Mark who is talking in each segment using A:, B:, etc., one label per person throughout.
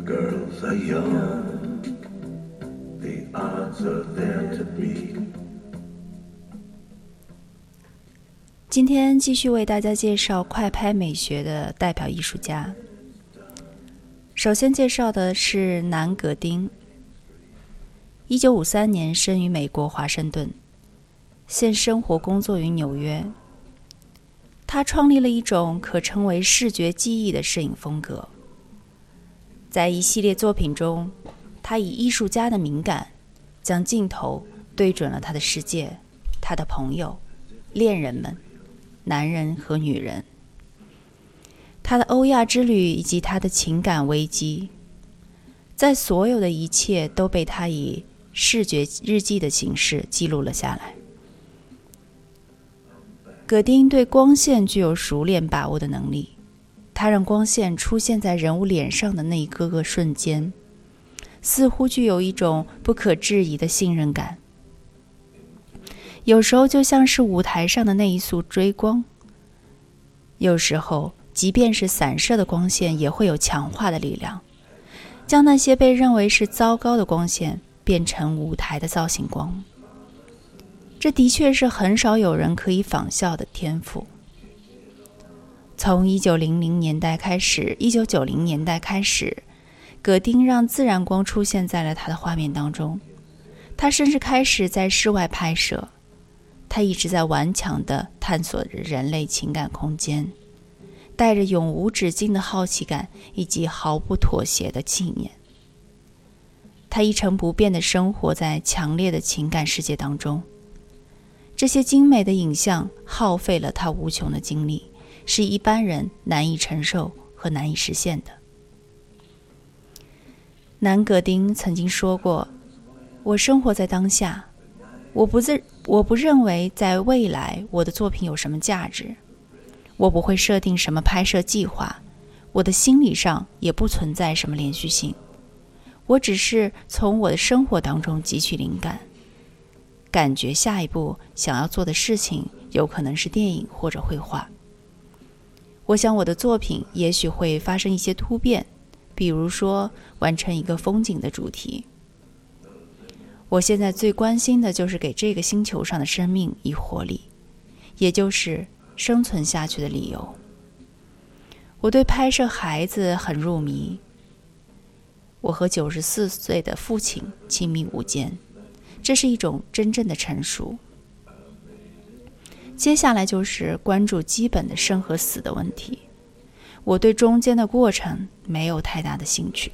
A: Girls are young, the odds are there to be.
B: 今天继续为大家介绍快拍美学的代表艺术家。首先介绍的是南格丁，一九五三年生于美国华盛顿，现生活工作于纽约。他创立了一种可称为视觉记忆的摄影风格。在一系列作品中，他以艺术家的敏感，将镜头对准了他的世界、他的朋友、恋人们、男人和女人、他的欧亚之旅以及他的情感危机。在所有的一切都被他以视觉日记的形式记录了下来。葛丁对光线具有熟练把握的能力，他让光线出现在人物脸上的那一个个瞬间，似乎具有一种不可置疑的信任感。有时候就像是舞台上的那一束追光，有时候即便是散射的光线也会有强化的力量，将那些被认为是糟糕的光线变成舞台的造型光。这的确是很少有人可以仿效的天赋。从一九零零年代开始，一九九零年代开始，葛丁让自然光出现在了他的画面当中。他甚至开始在室外拍摄。他一直在顽强地探索着人类情感空间，带着永无止境的好奇感以及毫不妥协的信念。他一成不变地生活在强烈的情感世界当中。这些精美的影像耗费了他无穷的精力，是一般人难以承受和难以实现的。南格丁曾经说过：“我生活在当下，我不自我不认为在未来我的作品有什么价值，我不会设定什么拍摄计划，我的心理上也不存在什么连续性，我只是从我的生活当中汲取灵感。”感觉下一步想要做的事情有可能是电影或者绘画。我想我的作品也许会发生一些突变，比如说完成一个风景的主题。我现在最关心的就是给这个星球上的生命以活力，也就是生存下去的理由。我对拍摄孩子很入迷。我和九十四岁的父亲亲密无间。这是一种真正的成熟。接下来就是关注基本的生和死的问题。我对中间的过程没有太大的兴趣。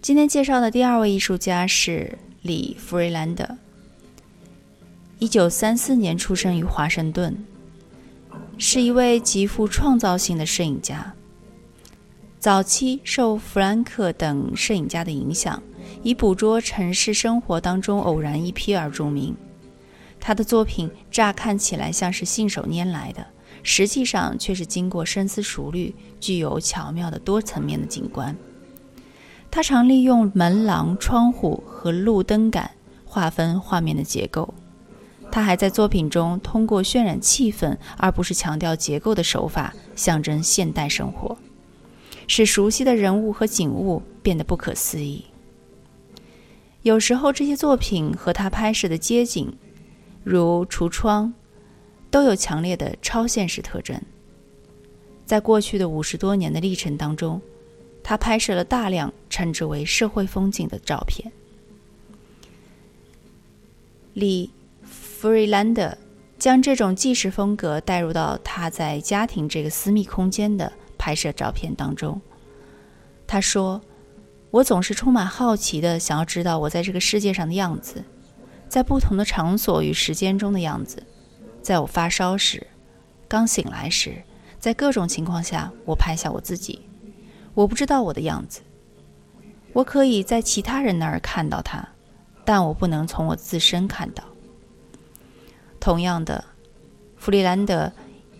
B: 今天介绍的第二位艺术家是李弗瑞兰德。一九三四年出生于华盛顿，是一位极富创造性的摄影家。早期受弗兰克等摄影家的影响，以捕捉城市生活当中偶然一瞥而著名。他的作品乍看起来像是信手拈来的，实际上却是经过深思熟虑，具有巧妙的多层面的景观。他常利用门廊、窗户和路灯杆划分画面的结构。他还在作品中通过渲染气氛，而不是强调结构的手法，象征现代生活，使熟悉的人物和景物变得不可思议。有时候，这些作品和他拍摄的街景，如橱窗，都有强烈的超现实特征。在过去的五十多年的历程当中，他拍摄了大量称之为社会风景的照片。李。弗瑞兰德将这种纪实风格带入到他在家庭这个私密空间的拍摄照片当中。他说：“我总是充满好奇的想要知道我在这个世界上的样子，在不同的场所与时间中的样子，在我发烧时，刚醒来时，在各种情况下，我拍下我自己。我不知道我的样子，我可以在其他人那儿看到它，但我不能从我自身看到。同样的，弗里兰德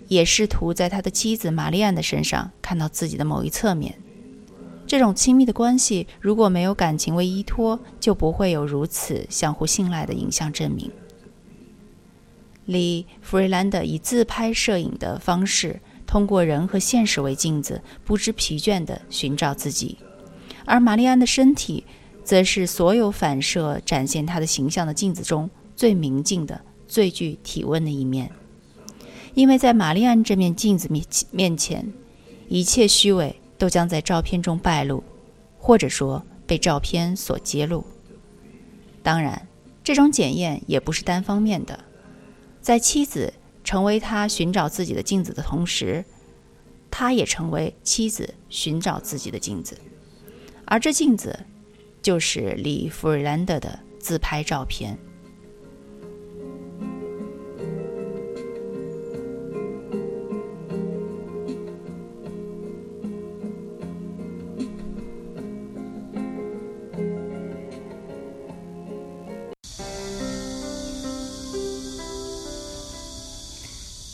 B: 也试图在他的妻子玛丽安的身上看到自己的某一侧面。这种亲密的关系，如果没有感情为依托，就不会有如此相互信赖的影像证明。李弗瑞兰德以自拍摄影的方式，通过人和现实为镜子，不知疲倦地寻找自己；而玛丽安的身体，则是所有反射展现她的形象的镜子中最明净的。最具体温的一面，因为在玛丽安这面镜子面面前，一切虚伪都将在照片中败露，或者说被照片所揭露。当然，这种检验也不是单方面的，在妻子成为他寻找自己的镜子的同时，他也成为妻子寻找自己的镜子，而这镜子就是李弗瑞兰德的自拍照片。